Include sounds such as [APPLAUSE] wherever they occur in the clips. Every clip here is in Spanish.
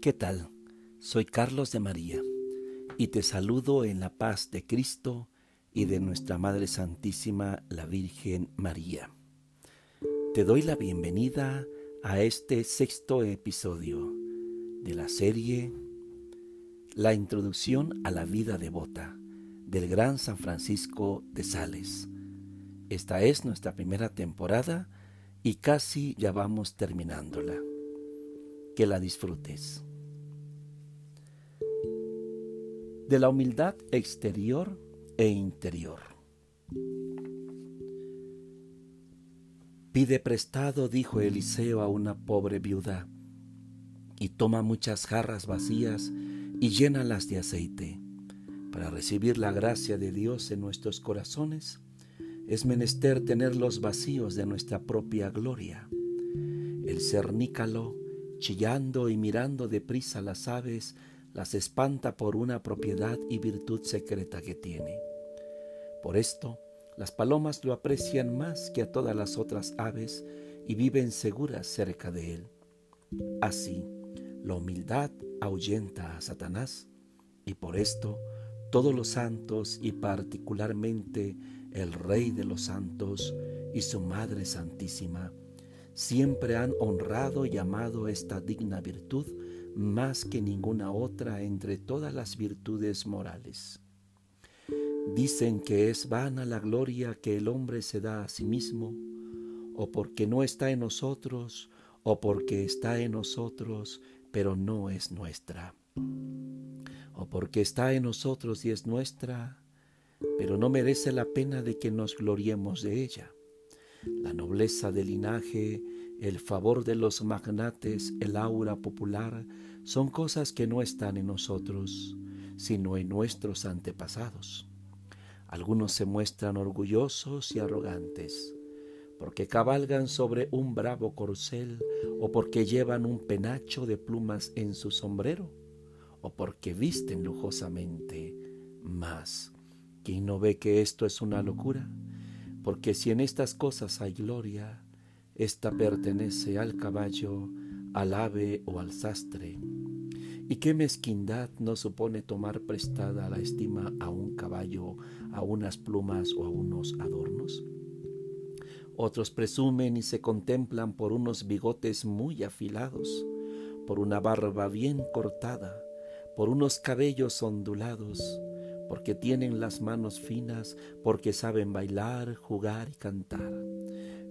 ¿Qué tal? Soy Carlos de María y te saludo en la paz de Cristo y de nuestra Madre Santísima, la Virgen María. Te doy la bienvenida a este sexto episodio de la serie La introducción a la vida devota del gran San Francisco de Sales. Esta es nuestra primera temporada y casi ya vamos terminándola. Que la disfrutes. De la humildad exterior e interior. Pide prestado, dijo Eliseo a una pobre viuda, y toma muchas jarras vacías y llénalas de aceite. Para recibir la gracia de Dios en nuestros corazones, es menester tenerlos vacíos de nuestra propia gloria. El cernícalo, chillando y mirando deprisa las aves, las espanta por una propiedad y virtud secreta que tiene. Por esto, las palomas lo aprecian más que a todas las otras aves y viven seguras cerca de él. Así, la humildad ahuyenta a Satanás y por esto todos los santos y particularmente el Rey de los santos y su Madre Santísima siempre han honrado y amado esta digna virtud más que ninguna otra entre todas las virtudes morales. Dicen que es vana la gloria que el hombre se da a sí mismo, o porque no está en nosotros, o porque está en nosotros, pero no es nuestra. O porque está en nosotros y es nuestra, pero no merece la pena de que nos gloriemos de ella. La nobleza del linaje, el favor de los magnates, el aura popular, son cosas que no están en nosotros, sino en nuestros antepasados. Algunos se muestran orgullosos y arrogantes, porque cabalgan sobre un bravo corcel, o porque llevan un penacho de plumas en su sombrero, o porque visten lujosamente. Mas, ¿quién no ve que esto es una locura? Porque si en estas cosas hay gloria, ésta pertenece al caballo, al ave o al sastre ¿Y qué mezquindad no supone tomar prestada la estima a un caballo, a unas plumas o a unos adornos? Otros presumen y se contemplan por unos bigotes muy afilados, por una barba bien cortada, por unos cabellos ondulados, porque tienen las manos finas, porque saben bailar, jugar y cantar.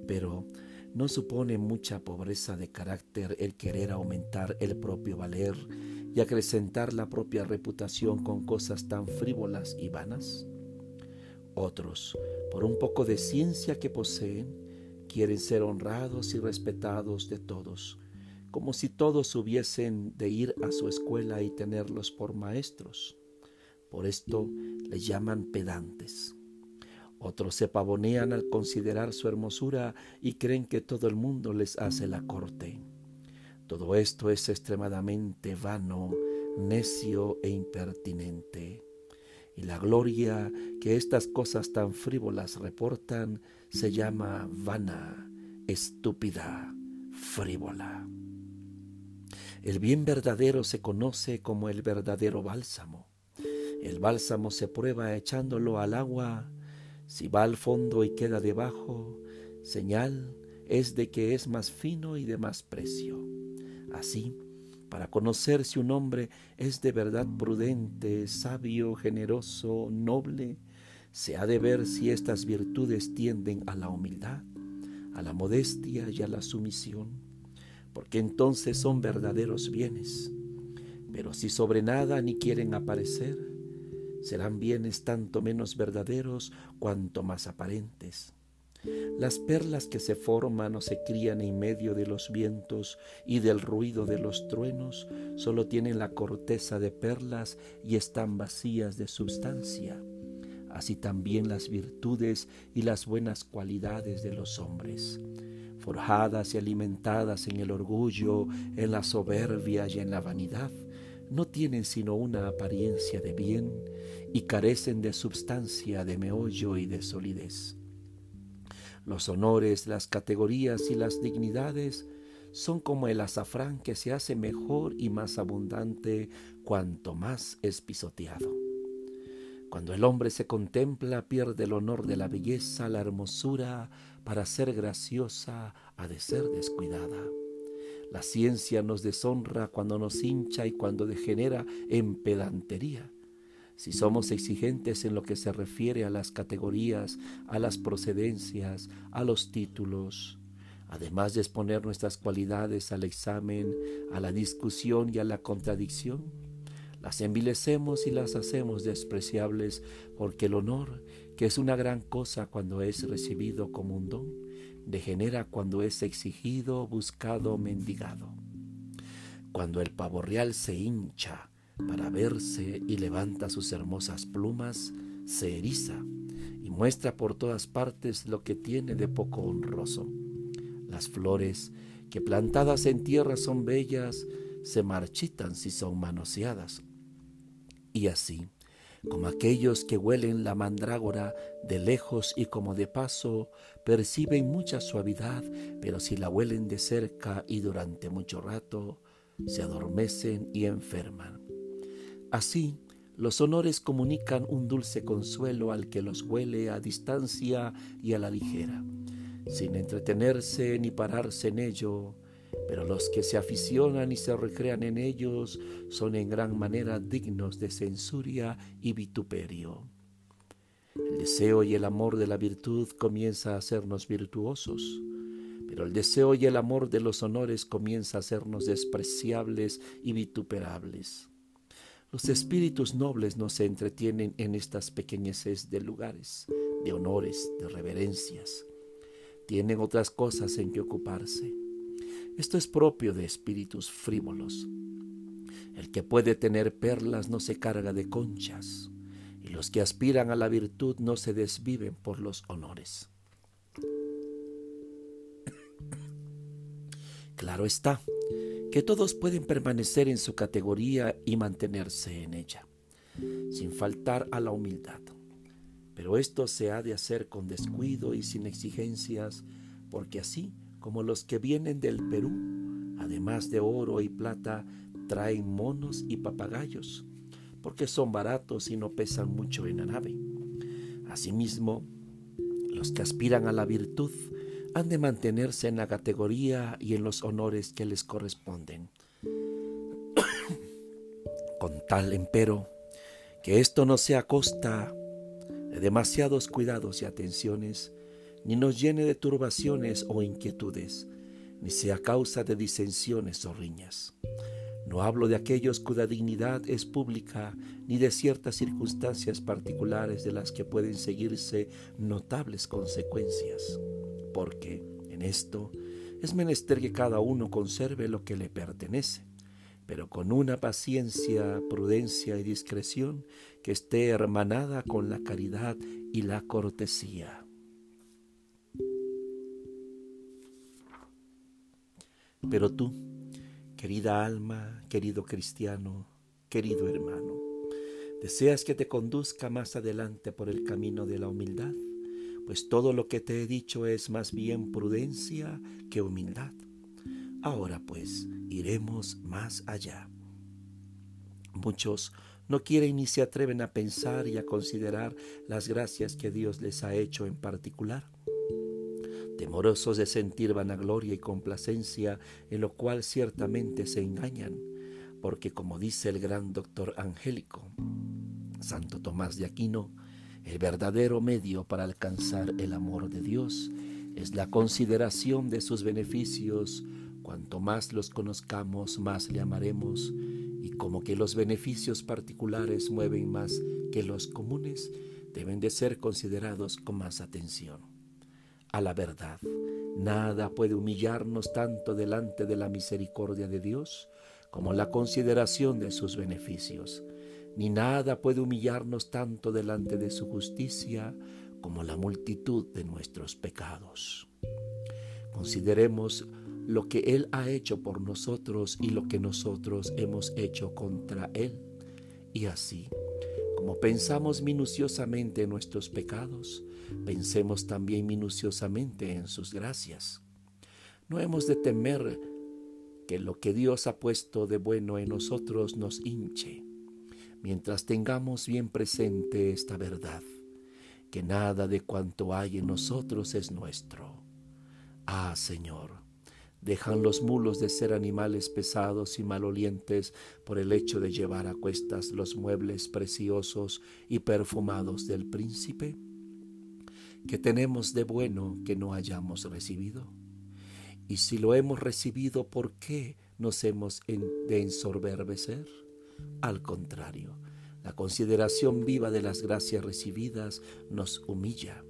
Pero no supone mucha pobreza de carácter el querer aumentar el propio valer y acrecentar la propia reputación con cosas tan frívolas y vanas? Otros, por un poco de ciencia que poseen, quieren ser honrados y respetados de todos, como si todos hubiesen de ir a su escuela y tenerlos por maestros. Por esto les llaman pedantes. Otros se pavonean al considerar su hermosura y creen que todo el mundo les hace la corte. Todo esto es extremadamente vano, necio e impertinente. Y la gloria que estas cosas tan frívolas reportan se llama vana, estúpida, frívola. El bien verdadero se conoce como el verdadero bálsamo. El bálsamo se prueba echándolo al agua. Si va al fondo y queda debajo, señal es de que es más fino y de más precio. Así, para conocer si un hombre es de verdad prudente, sabio, generoso, noble, se ha de ver si estas virtudes tienden a la humildad, a la modestia y a la sumisión, porque entonces son verdaderos bienes. Pero si sobre nada ni quieren aparecer, serán bienes tanto menos verdaderos cuanto más aparentes. Las perlas que se forman o se crían en medio de los vientos y del ruido de los truenos solo tienen la corteza de perlas y están vacías de substancia. Así también las virtudes y las buenas cualidades de los hombres, forjadas y alimentadas en el orgullo, en la soberbia y en la vanidad, no tienen sino una apariencia de bien y carecen de substancia, de meollo y de solidez. Los honores, las categorías y las dignidades son como el azafrán que se hace mejor y más abundante cuanto más es pisoteado. Cuando el hombre se contempla, pierde el honor de la belleza, la hermosura, para ser graciosa, ha de ser descuidada. La ciencia nos deshonra cuando nos hincha y cuando degenera en pedantería. Si somos exigentes en lo que se refiere a las categorías, a las procedencias, a los títulos, además de exponer nuestras cualidades al examen, a la discusión y a la contradicción, las envilecemos y las hacemos despreciables porque el honor, que es una gran cosa cuando es recibido como un don, degenera cuando es exigido, buscado, mendigado. Cuando el pavo real se hincha para verse y levanta sus hermosas plumas, se eriza y muestra por todas partes lo que tiene de poco honroso. Las flores, que plantadas en tierra son bellas, se marchitan si son manoseadas. Y así, como aquellos que huelen la mandrágora de lejos y como de paso, perciben mucha suavidad, pero si la huelen de cerca y durante mucho rato, se adormecen y enferman. Así, los honores comunican un dulce consuelo al que los huele a distancia y a la ligera, sin entretenerse ni pararse en ello, pero los que se aficionan y se recrean en ellos son en gran manera dignos de censuria y vituperio. El deseo y el amor de la virtud comienza a hacernos virtuosos, pero el deseo y el amor de los honores comienza a hacernos despreciables y vituperables. Los espíritus nobles no se entretienen en estas pequeñeces de lugares, de honores, de reverencias. Tienen otras cosas en que ocuparse. Esto es propio de espíritus frívolos. El que puede tener perlas no se carga de conchas, y los que aspiran a la virtud no se desviven por los honores. [COUGHS] Claro está que todos pueden permanecer en su categoría y mantenerse en ella, sin faltar a la humildad. Pero esto se ha de hacer con descuido y sin exigencias, porque así como los que vienen del Perú, además de oro y plata, traen monos y papagayos, porque son baratos y no pesan mucho en la nave. Asimismo, los que aspiran a la virtud han de mantenerse en la categoría y en los honores que les corresponden. [COUGHS] Con tal, empero, que esto no sea costa de demasiados cuidados y atenciones, ni nos llene de turbaciones o inquietudes, ni sea causa de disensiones o riñas. No hablo de aquellos cuya dignidad es pública, ni de ciertas circunstancias particulares de las que pueden seguirse notables consecuencias, porque en esto es menester que cada uno conserve lo que le pertenece, pero con una paciencia, prudencia y discreción que esté hermanada con la caridad y la cortesía. Pero tú, querida alma, querido cristiano, querido hermano, ¿deseas que te conduzca más adelante por el camino de la humildad? Pues todo lo que te he dicho es más bien prudencia que humildad. Ahora pues, iremos más allá. Muchos no quieren ni se atreven a pensar y a considerar las gracias que Dios les ha hecho en particular temorosos de sentir vanagloria y complacencia, en lo cual ciertamente se engañan, porque como dice el gran doctor angélico, Santo Tomás de Aquino, el verdadero medio para alcanzar el amor de Dios es la consideración de sus beneficios. Cuanto más los conozcamos, más le amaremos, y como que los beneficios particulares mueven más que los comunes, deben de ser considerados con más atención a la verdad. Nada puede humillarnos tanto delante de la misericordia de Dios como la consideración de sus beneficios, ni nada puede humillarnos tanto delante de su justicia como la multitud de nuestros pecados. Consideremos lo que Él ha hecho por nosotros y lo que nosotros hemos hecho contra Él. Y así, como pensamos minuciosamente en nuestros pecados, pensemos también minuciosamente en sus gracias. No hemos de temer que lo que Dios ha puesto de bueno en nosotros nos hinche, mientras tengamos bien presente esta verdad, que nada de cuanto hay en nosotros es nuestro. Ah, Señor, dejan los mulos de ser animales pesados y malolientes por el hecho de llevar a cuestas los muebles preciosos y perfumados del príncipe? ¿Qué tenemos de bueno que no hayamos recibido? Y si lo hemos recibido, ¿por qué nos hemos de ensorberbecer? Al contrario, la consideración viva de las gracias recibidas nos humilla,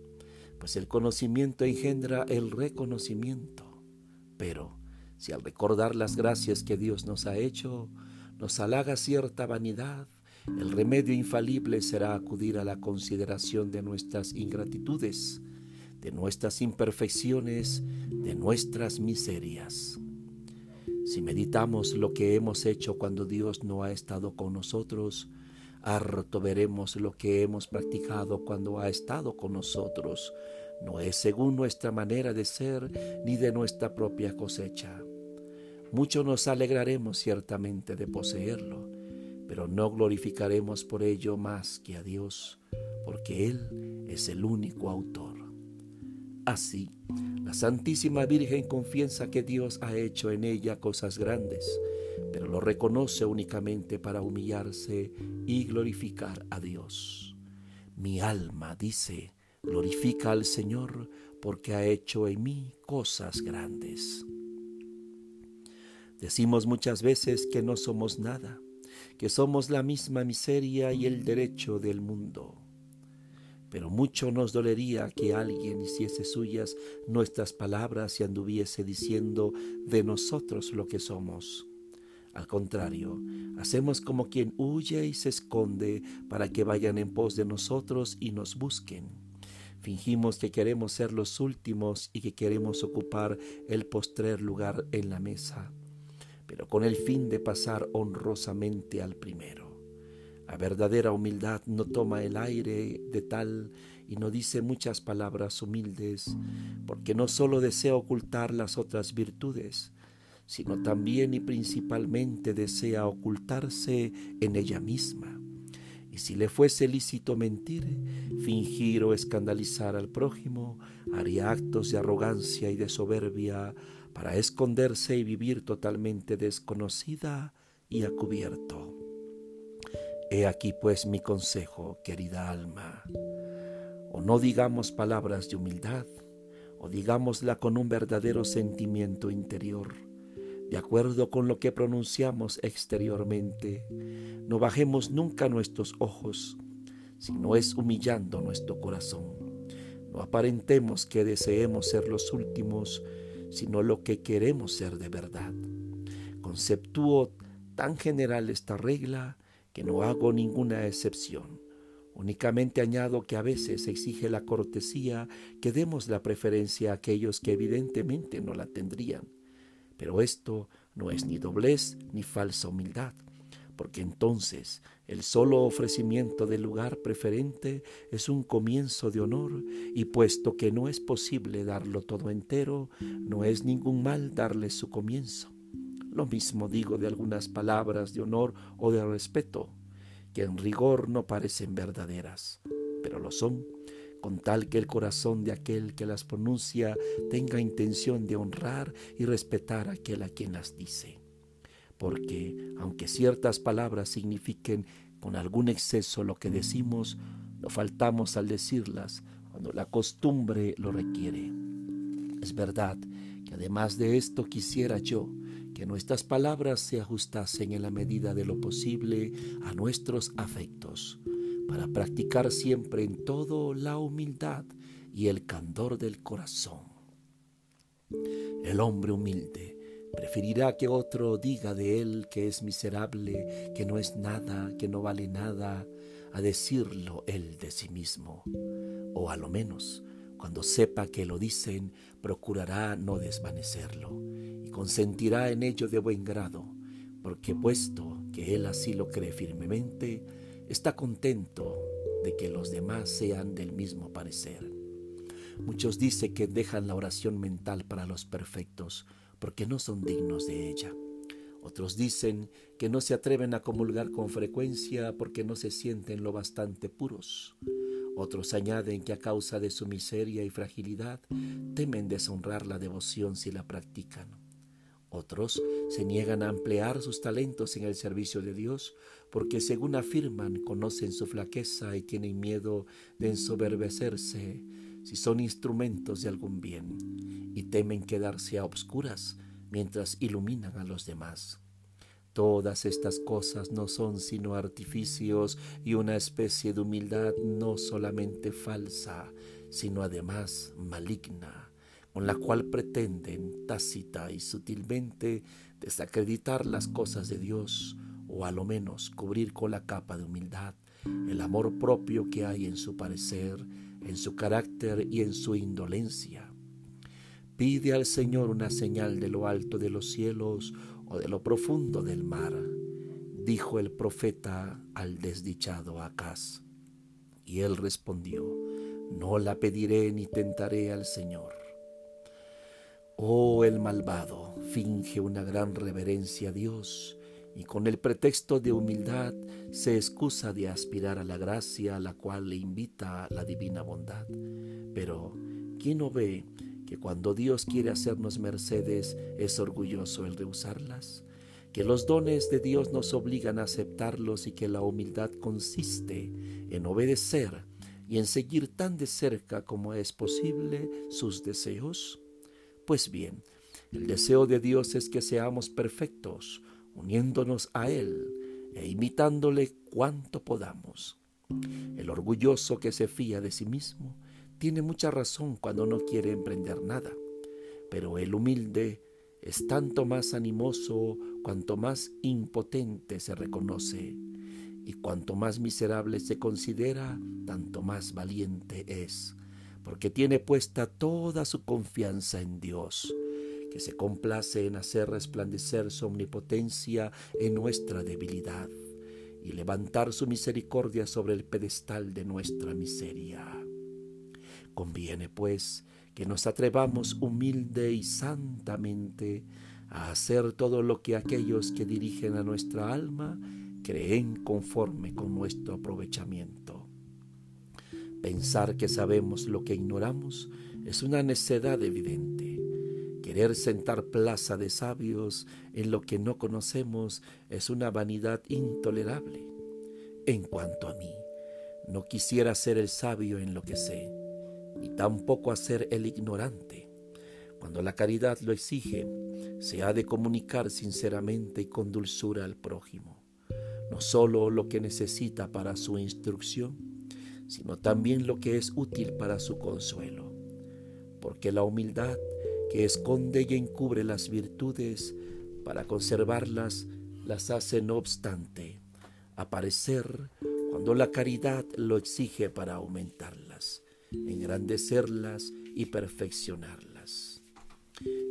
pues el conocimiento engendra el reconocimiento. Pero si al recordar las gracias que Dios nos ha hecho, nos halaga cierta vanidad, el remedio infalible será acudir a la consideración de nuestras ingratitudes, de nuestras imperfecciones, de nuestras miserias. Si meditamos lo que hemos hecho cuando Dios no ha estado con nosotros, harto veremos lo que hemos practicado cuando ha estado con nosotros. No es según nuestra manera de ser ni de nuestra propia cosecha. Mucho nos alegraremos ciertamente de poseerlo, pero no glorificaremos por ello más que a Dios, porque Él es el único autor. Así, la Santísima Virgen confiesa que Dios ha hecho en ella cosas grandes, pero lo reconoce únicamente para humillarse y glorificar a Dios. Mi alma, dice, glorifica al Señor porque ha hecho en mí cosas grandes. Decimos muchas veces que no somos nada, que somos la misma miseria y el derecho del mundo pero mucho nos dolería que alguien hiciese suyas nuestras palabras y anduviese diciendo de nosotros lo que somos. Al contrario, hacemos como quien huye y se esconde para que vayan en pos de nosotros y nos busquen. Fingimos que queremos ser los últimos y que queremos ocupar el postrer lugar en la mesa, pero con el fin de pasar honrosamente al primero. La verdadera humildad no toma el aire de tal y no dice muchas palabras humildes, porque no solo desea ocultar las otras virtudes, sino también y principalmente desea ocultarse en ella misma. Y si le fuese lícito mentir, fingir o escandalizar al prójimo, haría actos de arrogancia y de soberbia para esconderse y vivir totalmente desconocida y a cubierto. He aquí pues mi consejo, querida alma. O no digamos palabras de humildad, o digámosla con un verdadero sentimiento interior, de acuerdo con lo que pronunciamos exteriormente. No bajemos nunca nuestros ojos, sino es humillando nuestro corazón. No aparentemos que deseemos ser los últimos, sino lo que queremos ser de verdad. Conceptúo tan general esta regla que no hago ninguna excepción. Únicamente añado que a veces exige la cortesía que demos la preferencia a aquellos que evidentemente no la tendrían. Pero esto no es ni doblez ni falsa humildad, porque entonces el solo ofrecimiento del lugar preferente es un comienzo de honor y puesto que no es posible darlo todo entero, no es ningún mal darle su comienzo. Lo mismo digo de algunas palabras de honor o de respeto, que en rigor no parecen verdaderas, pero lo son, con tal que el corazón de aquel que las pronuncia tenga intención de honrar y respetar a aquel a quien las dice. Porque, aunque ciertas palabras signifiquen con algún exceso lo que decimos, no faltamos al decirlas cuando la costumbre lo requiere. Es verdad que además de esto quisiera yo que nuestras palabras se ajustasen en la medida de lo posible a nuestros afectos, para practicar siempre en todo la humildad y el candor del corazón. El hombre humilde preferirá que otro diga de él que es miserable, que no es nada, que no vale nada, a decirlo él de sí mismo, o a lo menos, cuando sepa que lo dicen, procurará no desvanecerlo consentirá en ello de buen grado, porque puesto que él así lo cree firmemente, está contento de que los demás sean del mismo parecer. Muchos dicen que dejan la oración mental para los perfectos porque no son dignos de ella. Otros dicen que no se atreven a comulgar con frecuencia porque no se sienten lo bastante puros. Otros añaden que a causa de su miseria y fragilidad temen deshonrar la devoción si la practican. Otros se niegan a emplear sus talentos en el servicio de Dios porque según afirman conocen su flaqueza y tienen miedo de ensoberbecerse si son instrumentos de algún bien y temen quedarse a obscuras mientras iluminan a los demás. Todas estas cosas no son sino artificios y una especie de humildad no solamente falsa, sino además maligna, con la cual pretenden tácita y sutilmente desacreditar las cosas de Dios, o a lo menos cubrir con la capa de humildad el amor propio que hay en su parecer, en su carácter y en su indolencia. Pide al Señor una señal de lo alto de los cielos o de lo profundo del mar, dijo el profeta al desdichado Acaz. Y él respondió, no la pediré ni tentaré al Señor. Oh, el malvado finge una gran reverencia a Dios y con el pretexto de humildad se excusa de aspirar a la gracia a la cual le invita la divina bondad. Pero, ¿quién no ve que cuando Dios quiere hacernos mercedes es orgulloso el rehusarlas, que los dones de Dios nos obligan a aceptarlos y que la humildad consiste en obedecer y en seguir tan de cerca como es posible sus deseos? Pues bien, el deseo de Dios es que seamos perfectos, uniéndonos a Él e imitándole cuanto podamos. El orgulloso que se fía de sí mismo tiene mucha razón cuando no quiere emprender nada, pero el humilde es tanto más animoso cuanto más impotente se reconoce, y cuanto más miserable se considera, tanto más valiente es, porque tiene puesta toda su confianza en Dios, se complace en hacer resplandecer su omnipotencia en nuestra debilidad y levantar su misericordia sobre el pedestal de nuestra miseria. Conviene, pues, que nos atrevamos humilde y santamente a hacer todo lo que aquellos que dirigen a nuestra alma creen conforme con nuestro aprovechamiento. Pensar que sabemos lo que ignoramos es una necedad evidente. Querer sentar plaza de sabios en lo que no conocemos es una vanidad intolerable. En cuanto a mí, no quisiera ser el sabio en lo que sé y tampoco hacer el ignorante. Cuando la caridad lo exige, se ha de comunicar sinceramente y con dulzura al prójimo, no sólo lo que necesita para su instrucción, sino también lo que es útil para su consuelo, porque la humildad que esconde y encubre las virtudes para conservarlas las hace no obstante aparecer cuando la caridad lo exige para aumentarlas engrandecerlas y perfeccionarlas.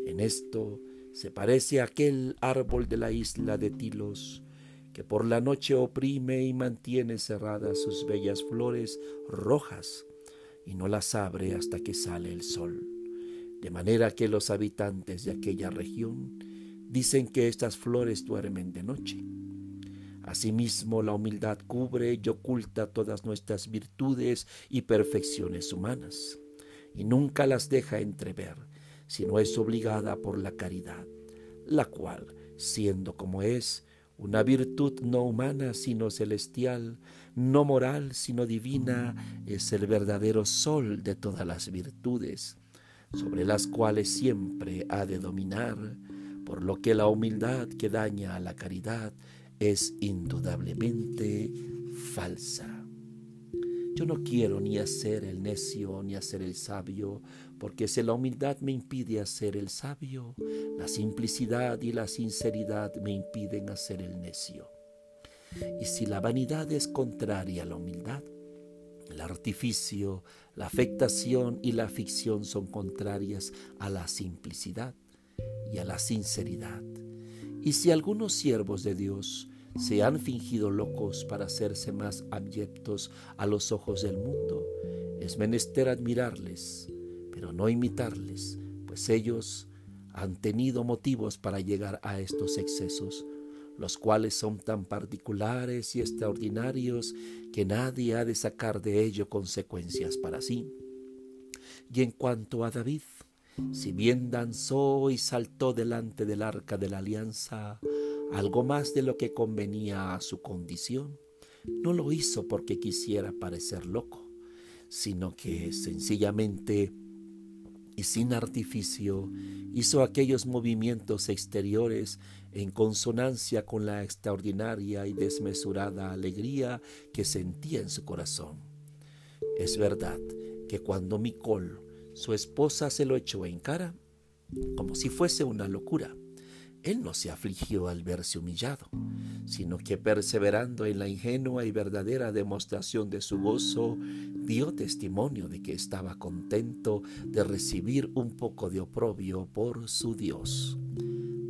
En esto se parece a aquel árbol de la isla de Tilos, que por la noche oprime y mantiene cerradas sus bellas flores rojas y no las abre hasta que sale el sol. De manera que los habitantes de aquella región dicen que estas flores duermen de noche. Asimismo, la humildad cubre y oculta todas nuestras virtudes y perfecciones humanas, y nunca las deja entrever, sino es obligada por la caridad, la cual, siendo como es, una virtud no humana sino celestial, no moral sino divina, es el verdadero sol de todas las virtudes, sobre las cuales siempre ha de dominar, por lo que la humildad que daña a la caridad es indudablemente falsa. Yo no quiero ni hacer el necio ni hacer el sabio, porque si la humildad me impide hacer el sabio, la simplicidad y la sinceridad me impiden hacer el necio. Y si la vanidad es contraria a la humildad, el artificio, la afectación y la ficción son contrarias a la simplicidad y a la sinceridad. Y si algunos siervos de Dios se han fingido locos para hacerse más abyectos a los ojos del mundo, es menester admirarles, pero no imitarles, pues ellos, han tenido motivos para llegar a estos excesos, los cuales son tan particulares y extraordinarios que nadie ha de sacar de ello consecuencias para sí. Y en cuanto a David, si bien danzó y saltó delante del arca de la alianza, algo más de lo que convenía a su condición, no lo hizo porque quisiera parecer loco, sino que sencillamente y sin artificio hizo aquellos movimientos exteriores en consonancia con la extraordinaria y desmesurada alegría que sentía en su corazón. Es verdad que cuando Micol, su esposa, se lo echó en cara, como si fuese una locura, él no se afligió al verse humillado, sino que perseverando en la ingenua y verdadera demostración de su gozo, dio testimonio de que estaba contento de recibir un poco de oprobio por su Dios.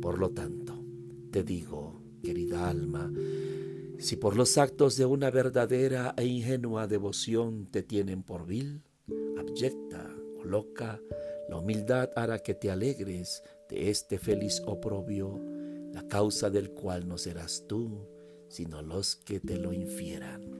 Por lo tanto, te digo, querida alma, si por los actos de una verdadera e ingenua devoción te tienen por vil, abyecta o loca, la humildad hará que te alegres de este feliz oprobio, la causa del cual no serás tú, sino los que te lo infieran.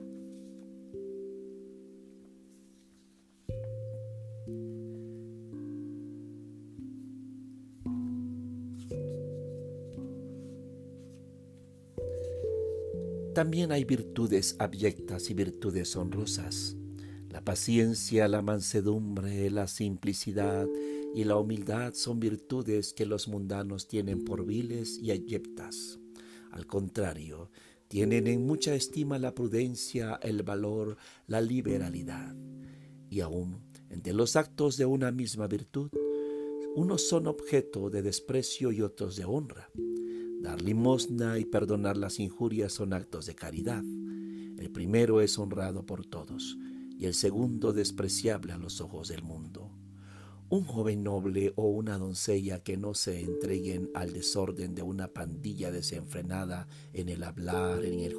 También hay virtudes abyectas y virtudes honrosas. La paciencia, la mansedumbre, la simplicidad y la humildad son virtudes que los mundanos tienen por viles y abyectas. Al contrario, tienen en mucha estima la prudencia, el valor, la liberalidad. Y aún, entre los actos de una misma virtud, unos son objeto de desprecio y otros de honra. Dar limosna y perdonar las injurias son actos de caridad. El primero es honrado por todos y el segundo despreciable a los ojos del mundo. Un joven noble o una doncella que no se entreguen al desorden de una pandilla desenfrenada en el hablar, en el,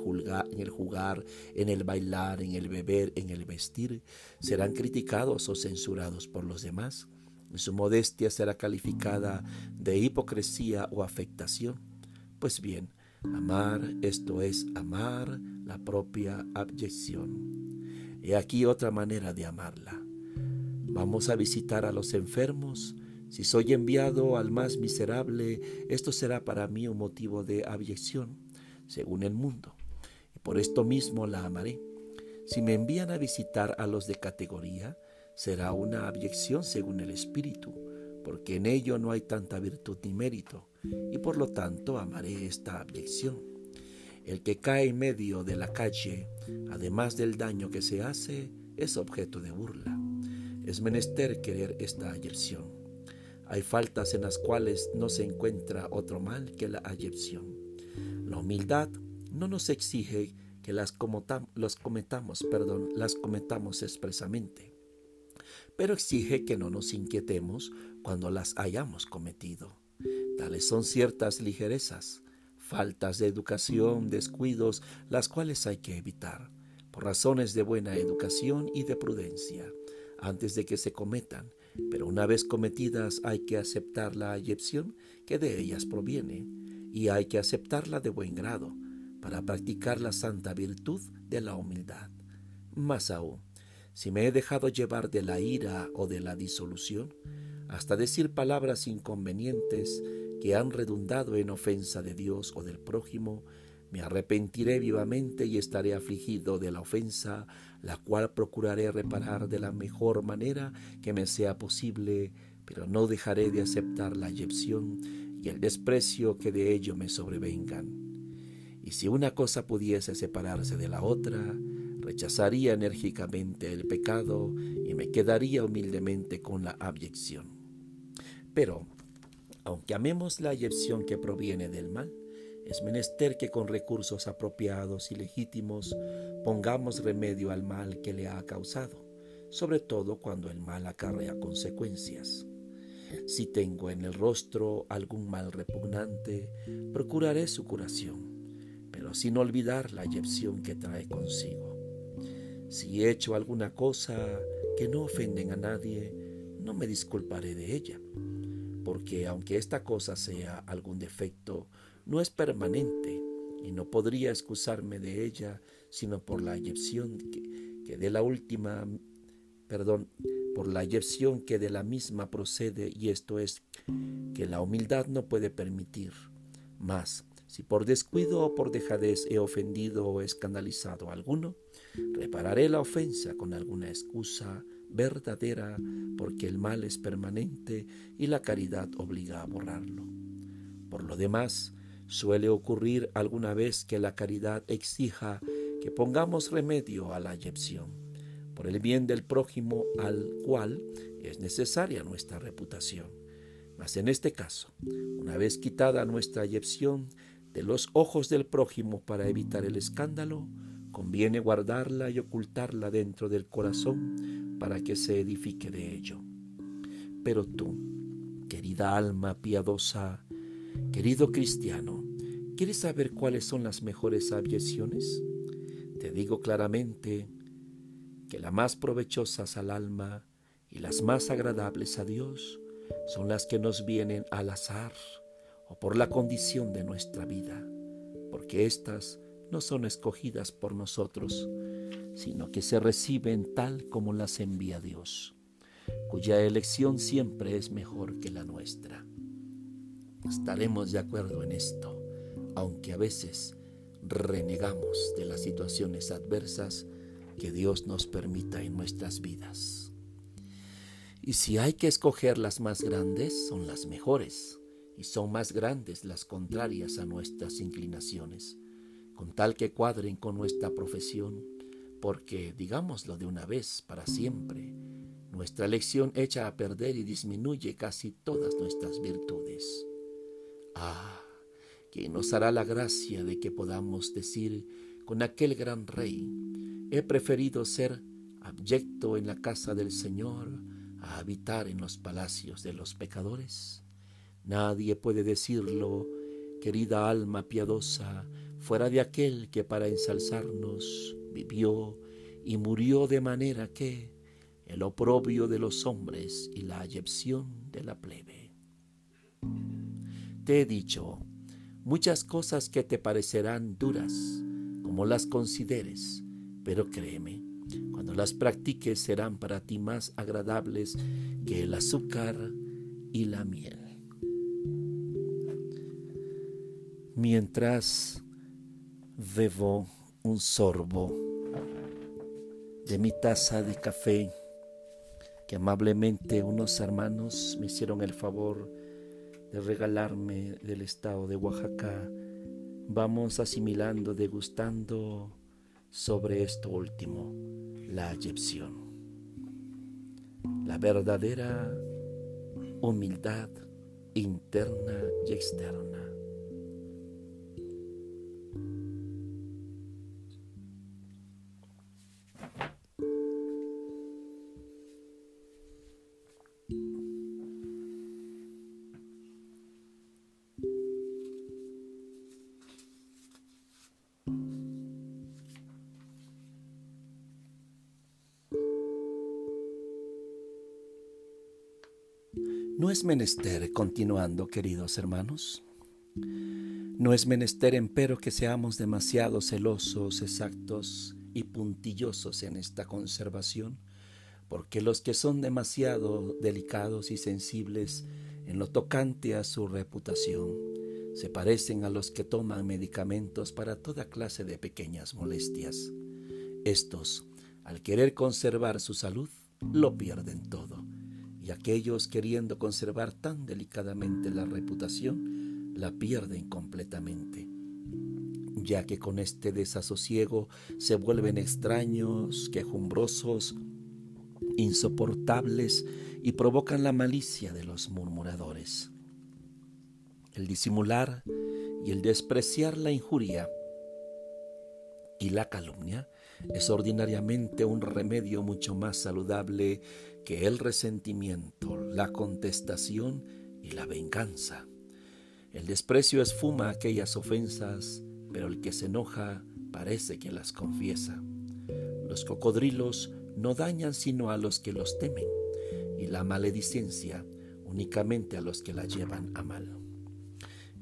en el jugar, en el bailar, en el beber, en el vestir, serán criticados o censurados por los demás. Su modestia será calificada de hipocresía o afectación. Pues bien, amar, esto es amar la propia abyección. He aquí otra manera de amarla Vamos a visitar a los enfermos. Si soy enviado al más miserable, esto será para mí un motivo de abyección, según el mundo. Y por esto mismo la amaré. Si me envían a visitar a los de categoría, será una abyección según el Espíritu, porque en ello no hay tanta virtud ni mérito, y por lo tanto amaré esta abyección. El que cae en medio de la calle, además del daño que se hace, es objeto de burla. Es menester querer esta ayerción. Hay faltas en las cuales no se encuentra otro mal que la ayerción. La humildad no nos exige que las, cometamos, perdón, las cometamos expresamente, pero exige que no nos inquietemos cuando las hayamos cometido. Tales son ciertas ligerezas, faltas de educación, descuidos, las cuales hay que evitar, por razones de buena educación y de prudencia antes de que se cometan, pero una vez cometidas hay que aceptar la ayepción que de ellas proviene, y hay que aceptarla de buen grado, para practicar la santa virtud de la humildad. Más aún, si me he dejado llevar de la ira o de la disolución, hasta decir palabras inconvenientes que han redundado en ofensa de Dios o del prójimo, me arrepentiré vivamente y estaré afligido de la ofensa, la cual procuraré reparar de la mejor manera que me sea posible, pero no dejaré de aceptar la ayepción y el desprecio que de ello me sobrevengan. Y si una cosa pudiese separarse de la otra, rechazaría enérgicamente el pecado y me quedaría humildemente con la abyección. Pero, aunque amemos la ayepción que proviene del mal, es menester que con recursos apropiados y legítimos pongamos remedio al mal que le ha causado, sobre todo cuando el mal acarrea consecuencias. Si tengo en el rostro algún mal repugnante, procuraré su curación, pero sin olvidar la ayepción que trae consigo. Si he hecho alguna cosa que no ofenden a nadie, no me disculparé de ella porque aunque esta cosa sea algún defecto, no es permanente y no podría excusarme de ella sino por la eyección que, de la última, perdón, por la eyección que de la misma procede y esto es que la humildad no puede permitir más. Si por descuido o por dejadez he ofendido o escandalizado a alguno, repararé la ofensa con alguna excusa verdadera, porque el mal es permanente y la caridad obliga a borrarlo. Por lo demás, suele ocurrir alguna vez que la caridad exija que pongamos remedio a la ayepción, por el bien del prójimo al cual es necesaria nuestra reputación. Mas en este caso, una vez quitada nuestra ayepción de los ojos del prójimo para evitar el escándalo, conviene guardarla y ocultarla dentro del corazón para que se edifique de ello. Pero tú, querida alma piadosa, querido cristiano, ¿quieres saber cuáles son las mejores abyecciones? Te digo claramente que las más provechosas al alma y las más agradables a Dios son las que nos vienen al azar o por la condición de nuestra vida, porque éstas no son escogidas por nosotros, sino que se reciben tal como las envía Dios, cuya elección siempre es mejor que la nuestra. Estaremos de acuerdo en esto, aunque a veces renegamos de las situaciones adversas que Dios nos permita en nuestras vidas. Y si hay que escoger las más grandes, son las mejores, y son más grandes las contrarias a nuestras inclinaciones con tal que cuadren con nuestra profesión, porque, digámoslo de una vez para siempre, nuestra elección echa a perder y disminuye casi todas nuestras virtudes. Ah, que nos hará la gracia de que podamos decir con aquel gran rey, he preferido ser abyecto en la casa del Señor a habitar en los palacios de los pecadores? Nadie puede decirlo, querida alma piadosa, fuera de aquel que para ensalzarnos vivió y murió de manera que el oprobio de los hombres y la ayepción de la plebe. Te he dicho muchas cosas que te parecerán duras, como las consideres, pero créeme, cuando las practiques serán para ti más agradables que el azúcar y la miel. Mientras bebo un sorbo de mi taza de café que amablemente unos hermanos me hicieron el favor de regalarme del estado de Oaxaca. Vamos asimilando, degustando sobre esto último, la ayepción, la verdadera humildad interna y externa. Es menester, continuando, queridos hermanos, no es menester, empero, que seamos demasiado celosos, exactos y puntillosos en esta conservación, porque los que son demasiado delicados y sensibles en lo tocante a su reputación se parecen a los que toman medicamentos para toda clase de pequeñas molestias. Estos, al querer conservar su salud, lo pierden todo y aquellos queriendo conservar tan delicadamente la reputación la pierden completamente, ya que con este desasosiego se vuelven extraños, quejumbrosos, insoportables y provocan la malicia de los murmuradores. El disimular y el despreciar la injuria y la calumnia es ordinariamente un remedio mucho más saludable que el resentimiento, la contestación y la venganza. El desprecio esfuma aquellas ofensas, pero el que se enoja parece que las confiesa. Los cocodrilos no dañan sino a los que los temen, y la maledicencia únicamente a los que la llevan a mal.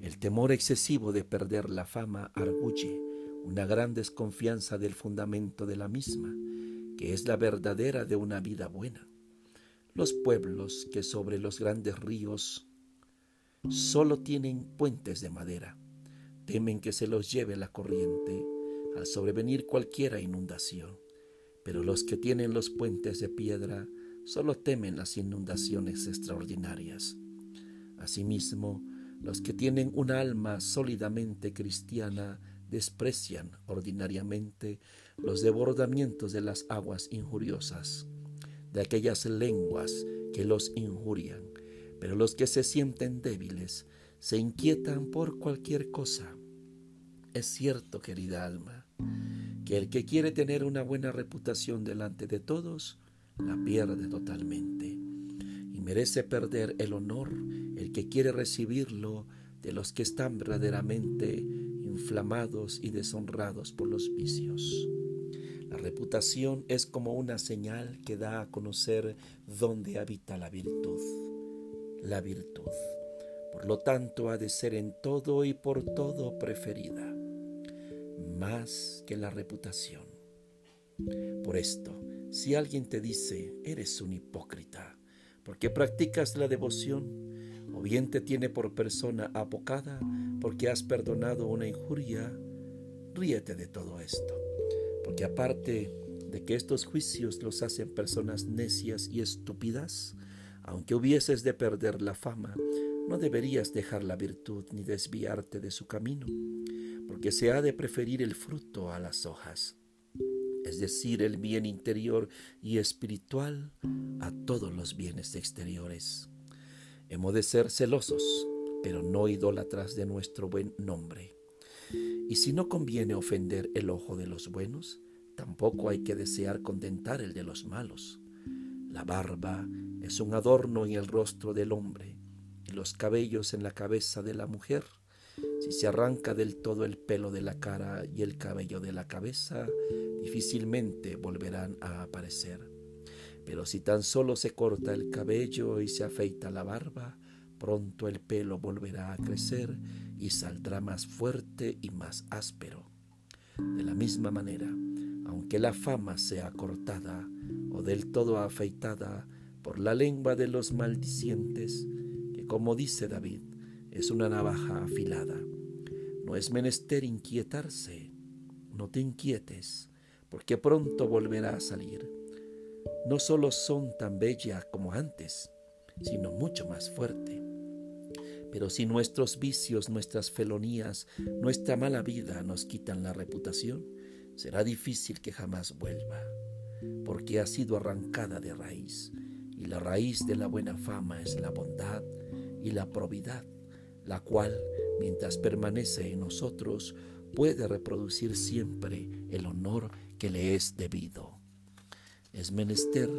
El temor excesivo de perder la fama arguye una gran desconfianza del fundamento de la misma, que es la verdadera de una vida buena. Los pueblos que sobre los grandes ríos solo tienen puentes de madera, temen que se los lleve la corriente al sobrevenir cualquiera inundación, pero los que tienen los puentes de piedra solo temen las inundaciones extraordinarias. Asimismo, los que tienen un alma sólidamente cristiana desprecian ordinariamente los desbordamientos de las aguas injuriosas, de aquellas lenguas que los injurian, pero los que se sienten débiles se inquietan por cualquier cosa. Es cierto, querida alma, que el que quiere tener una buena reputación delante de todos, la pierde totalmente. Y merece perder el honor el que quiere recibirlo de los que están verdaderamente inflamados y deshonrados por los vicios. La reputación es como una señal que da a conocer dónde habita la virtud. La virtud, por lo tanto, ha de ser en todo y por todo preferida, más que la reputación. Por esto, si alguien te dice, eres un hipócrita, porque practicas la devoción, o bien te tiene por persona apocada, porque has perdonado una injuria, ríete de todo esto, porque aparte de que estos juicios los hacen personas necias y estúpidas, aunque hubieses de perder la fama, no deberías dejar la virtud ni desviarte de su camino, porque se ha de preferir el fruto a las hojas es decir, el bien interior y espiritual, a todos los bienes exteriores. Hemos de ser celosos, pero no idólatras de nuestro buen nombre. Y si no conviene ofender el ojo de los buenos, tampoco hay que desear contentar el de los malos. La barba es un adorno en el rostro del hombre y los cabellos en la cabeza de la mujer. Si se arranca del todo el pelo de la cara y el cabello de la cabeza, difícilmente volverán a aparecer. Pero si tan solo se corta el cabello y se afeita la barba, pronto el pelo volverá a crecer y saldrá más fuerte y más áspero. De la misma manera, aunque la fama sea cortada o del todo afeitada por la lengua de los maldicientes, que como dice David, es una navaja afilada, no es menester inquietarse, no te inquietes, porque pronto volverá a salir. No solo son tan bella como antes, sino mucho más fuerte. Pero si nuestros vicios, nuestras felonías, nuestra mala vida nos quitan la reputación, será difícil que jamás vuelva, porque ha sido arrancada de raíz, y la raíz de la buena fama es la bondad y la probidad, la cual, mientras permanece en nosotros, puede reproducir siempre el honor que le es debido. Es menester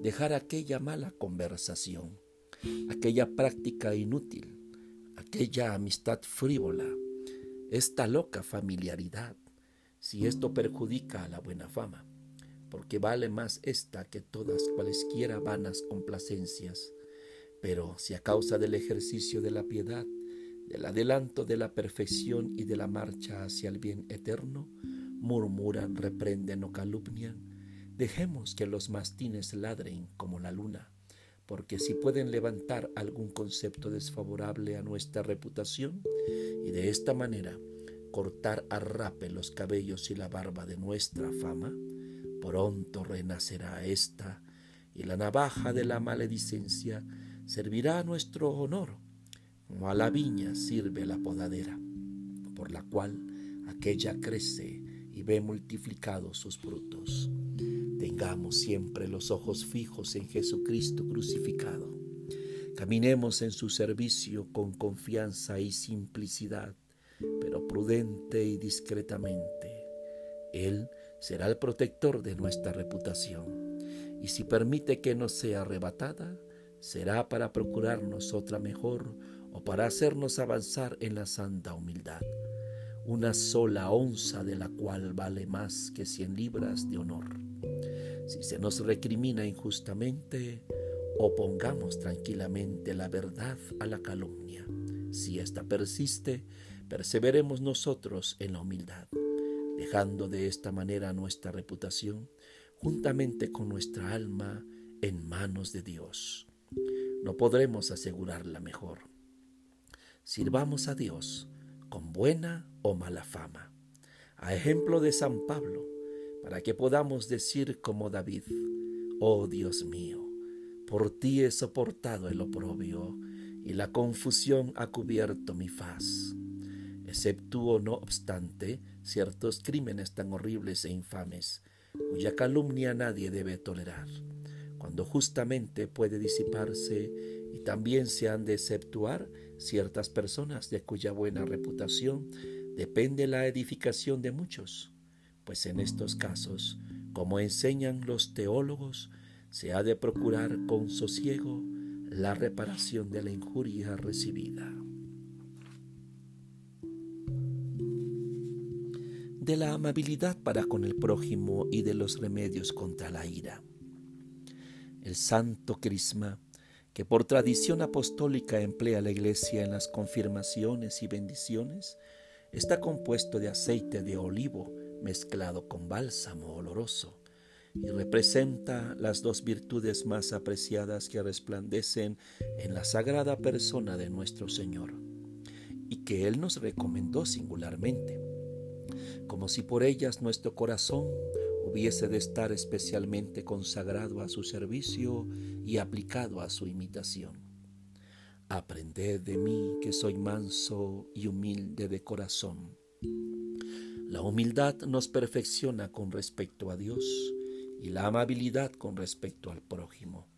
dejar aquella mala conversación, aquella práctica inútil, aquella amistad frívola, esta loca familiaridad, si esto perjudica a la buena fama, porque vale más esta que todas cualesquiera vanas complacencias. Pero si a causa del ejercicio de la piedad, del adelanto de la perfección y de la marcha hacia el bien eterno, murmuran, reprenden o calumnian, dejemos que los mastines ladren como la luna, porque si pueden levantar algún concepto desfavorable a nuestra reputación y de esta manera cortar a rape los cabellos y la barba de nuestra fama, pronto renacerá esta y la navaja de la maledicencia servirá a nuestro honor, como a la viña sirve la podadera, por la cual aquella crece y ve multiplicados sus frutos. Tengamos siempre los ojos fijos en Jesucristo crucificado. Caminemos en su servicio con confianza y simplicidad, pero prudente y discretamente. Él será el protector de nuestra reputación, y si permite que nos sea arrebatada, será para procurarnos otra mejor o para hacernos avanzar en la santa humildad una sola onza de la cual vale más que cien libras de honor. Si se nos recrimina injustamente, opongamos tranquilamente la verdad a la calumnia. Si ésta persiste, perseveremos nosotros en la humildad, dejando de esta manera nuestra reputación, juntamente con nuestra alma, en manos de Dios. No podremos asegurarla mejor. Sirvamos a Dios con buena o mala fama, a ejemplo de San Pablo, para que podamos decir como David, oh Dios mío, por ti he soportado el oprobio y la confusión ha cubierto mi faz. Exceptúo, no obstante, ciertos crímenes tan horribles e infames, cuya calumnia nadie debe tolerar, cuando justamente puede disiparse y también se han de exceptuar ciertas personas de cuya buena reputación depende la edificación de muchos, pues en estos casos, como enseñan los teólogos, se ha de procurar con sosiego la reparación de la injuria recibida. De la amabilidad para con el prójimo y de los remedios contra la ira. El santo crisma, que por tradición apostólica emplea la Iglesia en las confirmaciones y bendiciones, está compuesto de aceite de olivo mezclado con bálsamo oloroso y representa las dos virtudes más apreciadas que resplandecen en la sagrada persona de nuestro Señor y que Él nos recomendó singularmente, como si por ellas nuestro corazón hubiese de estar especialmente consagrado a su servicio y aplicado a su imitación. Aprended de mí que soy manso y humilde de corazón. La humildad nos perfecciona con respecto a Dios y la amabilidad con respecto al prójimo.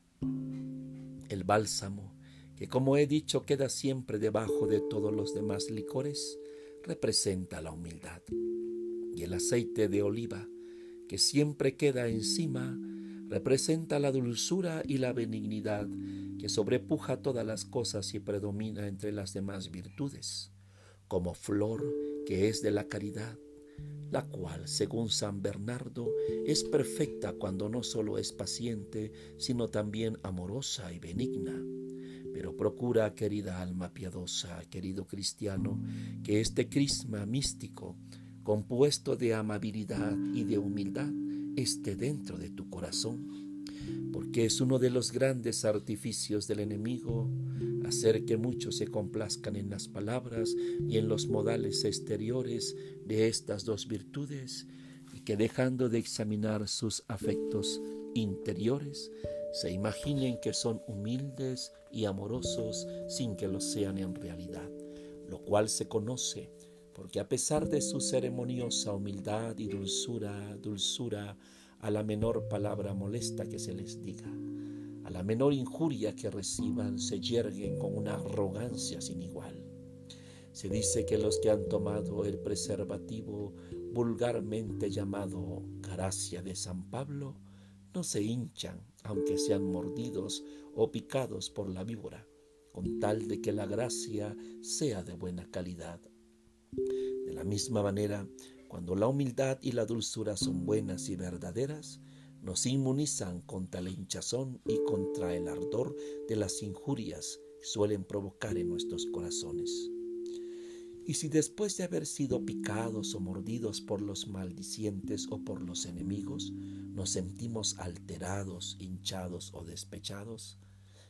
El bálsamo, que como he dicho queda siempre debajo de todos los demás licores, representa la humildad. Y el aceite de oliva, que siempre queda encima, representa la dulzura y la benignidad que sobrepuja todas las cosas y predomina entre las demás virtudes, como flor que es de la caridad, la cual, según San Bernardo, es perfecta cuando no solo es paciente, sino también amorosa y benigna. Pero procura, querida alma piadosa, querido cristiano, que este crisma místico, compuesto de amabilidad y de humildad, esté dentro de tu corazón, porque es uno de los grandes artificios del enemigo hacer que muchos se complazcan en las palabras y en los modales exteriores de estas dos virtudes y que dejando de examinar sus afectos interiores, se imaginen que son humildes y amorosos sin que lo sean en realidad, lo cual se conoce porque a pesar de su ceremoniosa humildad y dulzura, dulzura a la menor palabra molesta que se les diga, a la menor injuria que reciban, se yerguen con una arrogancia sin igual. Se dice que los que han tomado el preservativo vulgarmente llamado gracia de San Pablo no se hinchan, aunque sean mordidos o picados por la víbora, con tal de que la gracia sea de buena calidad. De la misma manera, cuando la humildad y la dulzura son buenas y verdaderas, nos inmunizan contra la hinchazón y contra el ardor de las injurias que suelen provocar en nuestros corazones. Y si después de haber sido picados o mordidos por los maldicientes o por los enemigos, nos sentimos alterados, hinchados o despechados,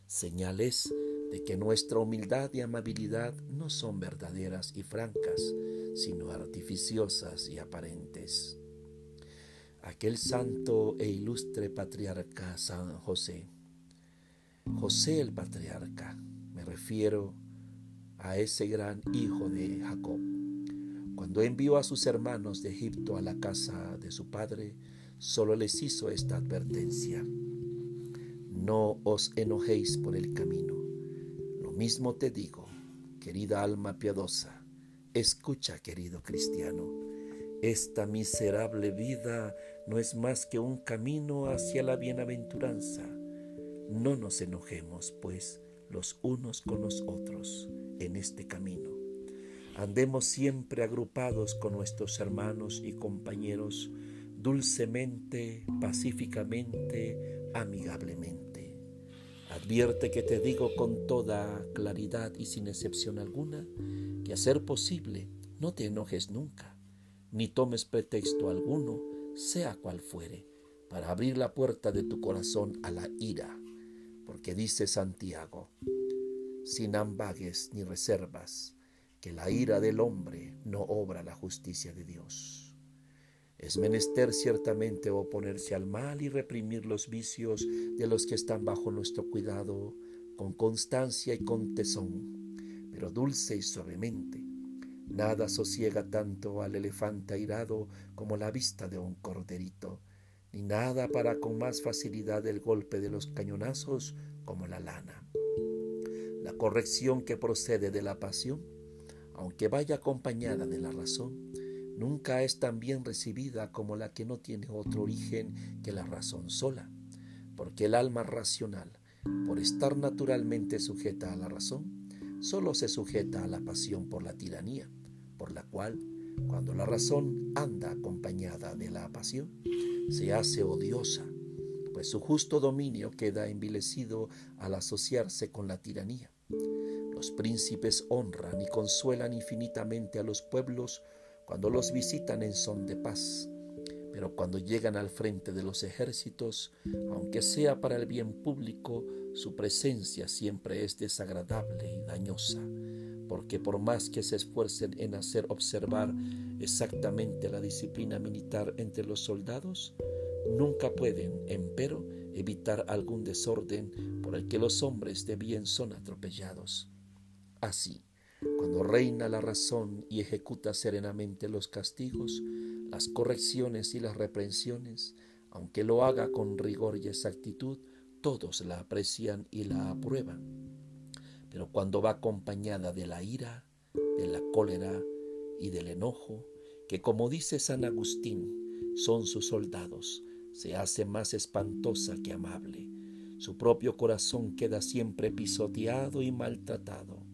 señales de que nuestra humildad y amabilidad no son verdaderas y francas, sino artificiosas y aparentes aquel santo e ilustre patriarca San José. José el patriarca, me refiero a ese gran hijo de Jacob. Cuando envió a sus hermanos de Egipto a la casa de su padre, solo les hizo esta advertencia. No os enojéis por el camino. Lo mismo te digo, querida alma piadosa, escucha, querido cristiano esta miserable vida no es más que un camino hacia la bienaventuranza. No nos enojemos, pues, los unos con los otros en este camino. Andemos siempre agrupados con nuestros hermanos y compañeros, dulcemente, pacíficamente, amigablemente. Advierte que te digo con toda claridad y sin excepción alguna, que a ser posible no te enojes nunca, ni tomes pretexto alguno, sea cual fuere, para abrir la puerta de tu corazón a la ira, porque dice Santiago, sin ambagues ni reservas, que la ira del hombre no obra la justicia de Dios. Es menester ciertamente oponerse al mal y reprimir los vicios de los que están bajo nuestro cuidado con constancia y con tesón, pero dulce y suavemente. Nada sosiega tanto al elefante airado como la vista de un corderito, ni nada para con más facilidad el golpe de los cañonazos como la lana. La corrección que procede de la pasión, aunque vaya acompañada de la razón, nunca es tan bien recibida como la que no tiene otro origen que la razón sola, porque el alma racional, por estar naturalmente sujeta a la razón, solo se sujeta a la pasión por la tiranía, por la cual, cuando la razón anda acompañada de la pasión, se hace odiosa, pues su justo dominio queda envilecido al asociarse con la tiranía. Los príncipes honran y consuelan infinitamente a los pueblos cuando los visitan en son de paz, pero cuando llegan al frente de los ejércitos, aunque sea para el bien público, su presencia siempre es desagradable y dañosa, porque por más que se esfuercen en hacer observar exactamente la disciplina militar entre los soldados, nunca pueden, empero, evitar algún desorden por el que los hombres de bien son atropellados. Así, cuando reina la razón y ejecuta serenamente los castigos, las correcciones y las reprensiones, aunque lo haga con rigor y exactitud, todos la aprecian y la aprueban. Pero cuando va acompañada de la ira, de la cólera y del enojo, que como dice San Agustín, son sus soldados, se hace más espantosa que amable. Su propio corazón queda siempre pisoteado y maltratado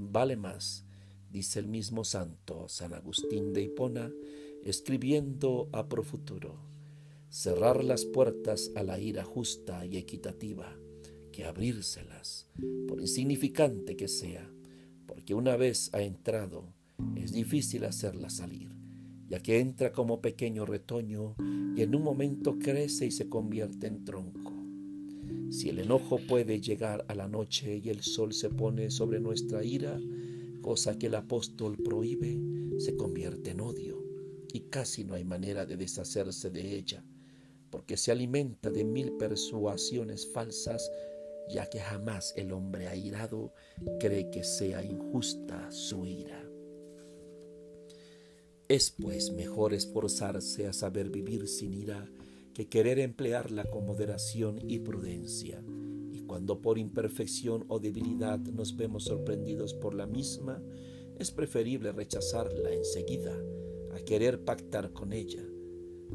vale más, dice el mismo santo San Agustín de Hipona, escribiendo a profuturo, cerrar las puertas a la ira justa y equitativa, que abrírselas, por insignificante que sea, porque una vez ha entrado, es difícil hacerla salir, ya que entra como pequeño retoño y en un momento crece y se convierte en tronco. Si el enojo puede llegar a la noche y el sol se pone sobre nuestra ira, cosa que el apóstol prohíbe, se convierte en odio y casi no hay manera de deshacerse de ella, porque se alimenta de mil persuasiones falsas, ya que jamás el hombre airado cree que sea injusta su ira. Es pues mejor esforzarse a saber vivir sin ira que querer emplearla con moderación y prudencia. Y cuando por imperfección o debilidad nos vemos sorprendidos por la misma, es preferible rechazarla enseguida a querer pactar con ella,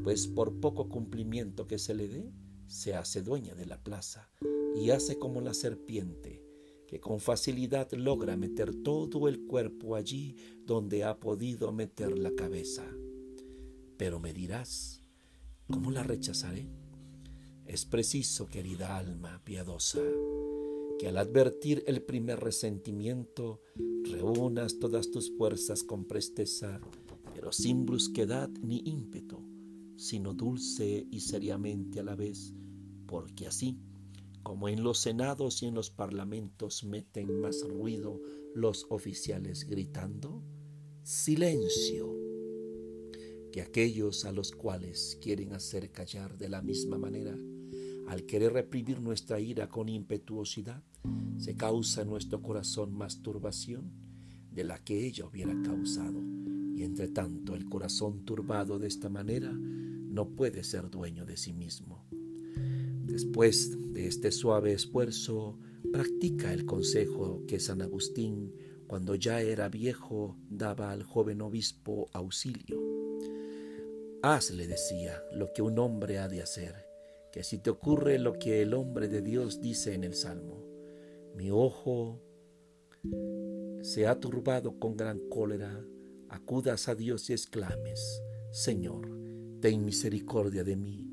pues por poco cumplimiento que se le dé, se hace dueña de la plaza y hace como la serpiente, que con facilidad logra meter todo el cuerpo allí donde ha podido meter la cabeza. Pero me dirás, ¿Cómo la rechazaré? Es preciso, querida alma piadosa, que al advertir el primer resentimiento, reúnas todas tus fuerzas con presteza, pero sin brusquedad ni ímpetu, sino dulce y seriamente a la vez, porque así, como en los senados y en los parlamentos meten más ruido los oficiales gritando, silencio que aquellos a los cuales quieren hacer callar de la misma manera, al querer reprimir nuestra ira con impetuosidad, se causa en nuestro corazón más turbación de la que ella hubiera causado. Y entre tanto el corazón turbado de esta manera no puede ser dueño de sí mismo. Después de este suave esfuerzo, practica el consejo que San Agustín, cuando ya era viejo, daba al joven obispo auxilio Haz, le decía, lo que un hombre ha de hacer, que si te ocurre lo que el hombre de Dios dice en el Salmo, mi ojo se ha turbado con gran cólera, acudas a Dios y exclames, Señor, ten misericordia de mí,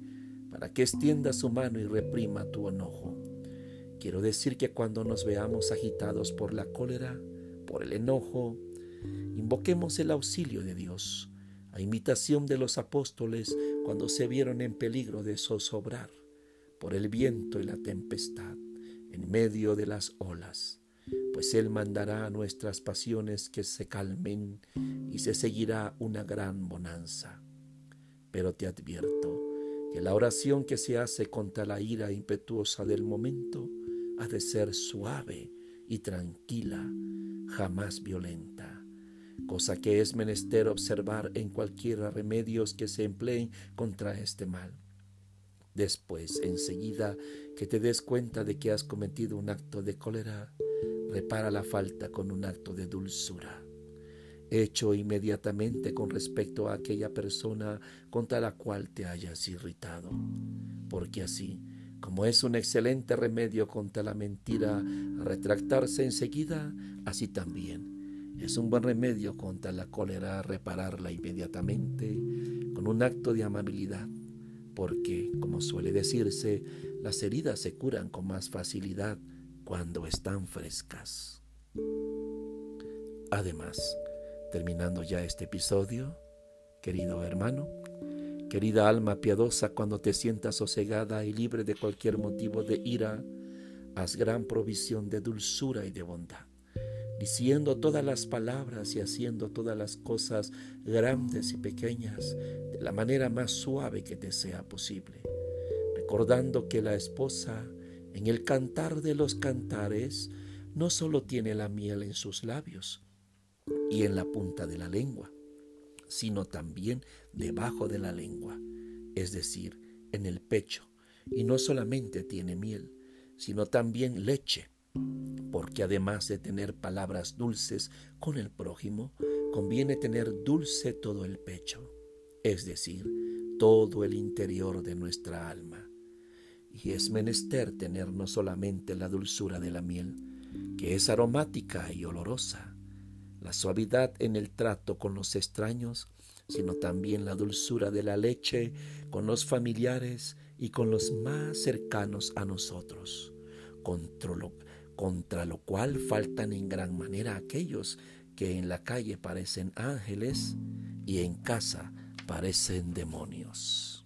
para que extienda su mano y reprima tu enojo. Quiero decir que cuando nos veamos agitados por la cólera, por el enojo, invoquemos el auxilio de Dios, a imitación de los apóstoles cuando se vieron en peligro de zozobrar por el viento y la tempestad, en medio de las olas, pues Él mandará a nuestras pasiones que se calmen y se seguirá una gran bonanza. Pero te advierto que la oración que se hace contra la ira impetuosa del momento ha de ser suave y tranquila, jamás violenta, cosa que es menester observar en cualquiera remedios que se empleen contra este mal. Después, enseguida que te des cuenta de que has cometido un acto de cólera, repara la falta con un acto de dulzura, hecho inmediatamente con respecto a aquella persona contra la cual te hayas irritado, porque así, como es un excelente remedio contra la mentira retractarse enseguida, así también es un buen remedio contra la cólera repararla inmediatamente con un acto de amabilidad porque, como suele decirse, las heridas se curan con más facilidad cuando están frescas. Además, terminando ya este episodio, querido hermano, querida alma piadosa, cuando te sientas sosegada y libre de cualquier motivo de ira, haz gran provisión de dulzura y de bondad diciendo todas las palabras y haciendo todas las cosas grandes y pequeñas de la manera más suave que te sea posible, recordando que la esposa, en el cantar de los cantares, no solo tiene la miel en sus labios y en la punta de la lengua, sino también debajo de la lengua, es decir, en el pecho, y no solamente tiene miel, sino también leche porque además de tener palabras dulces con el prójimo, conviene tener dulce todo el pecho, es decir, todo el interior de nuestra alma. Y es menester tener no solamente la dulzura de la miel, que es aromática y olorosa, la suavidad en el trato con los extraños, sino también la dulzura de la leche con los familiares y con los más cercanos a nosotros, controlo, contra lo cual faltan en gran manera aquellos que en la calle parecen ángeles y en casa parecen demonios.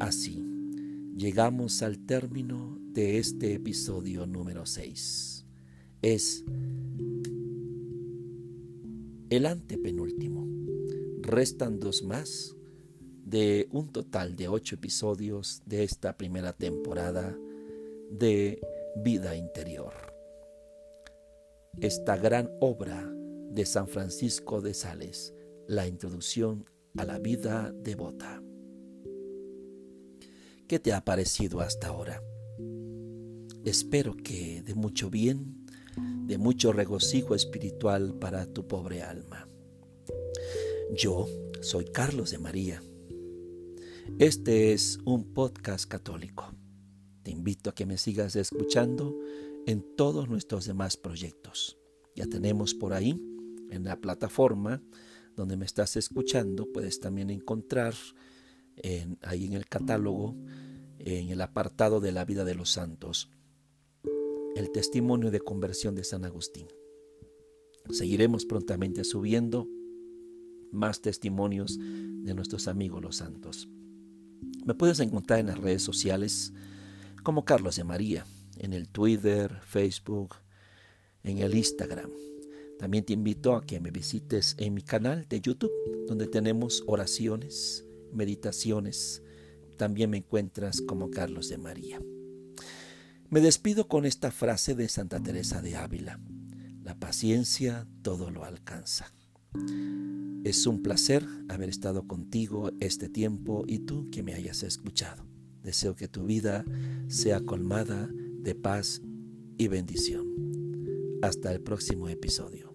Así, llegamos al término de este episodio número 6. Es el antepenúltimo. Restan dos más de un total de ocho episodios de esta primera temporada de vida interior. Esta gran obra de San Francisco de Sales, la introducción a la vida devota. ¿Qué te ha parecido hasta ahora? Espero que de mucho bien, de mucho regocijo espiritual para tu pobre alma. Yo soy Carlos de María. Este es un podcast católico. Invito a que me sigas escuchando en todos nuestros demás proyectos. Ya tenemos por ahí, en la plataforma donde me estás escuchando, puedes también encontrar ahí en el catálogo, en el apartado de la vida de los santos, el testimonio de conversión de San Agustín. Seguiremos prontamente subiendo más testimonios de nuestros amigos los santos. Me puedes encontrar en las redes sociales como Carlos de María, en el Twitter, Facebook, en el Instagram. También te invito a que me visites en mi canal de YouTube, donde tenemos oraciones, meditaciones. También me encuentras como Carlos de María. Me despido con esta frase de Santa Teresa de Ávila. La paciencia todo lo alcanza. Es un placer haber estado contigo este tiempo y tú que me hayas escuchado. Deseo que tu vida sea colmada de paz y bendición. Hasta el próximo episodio.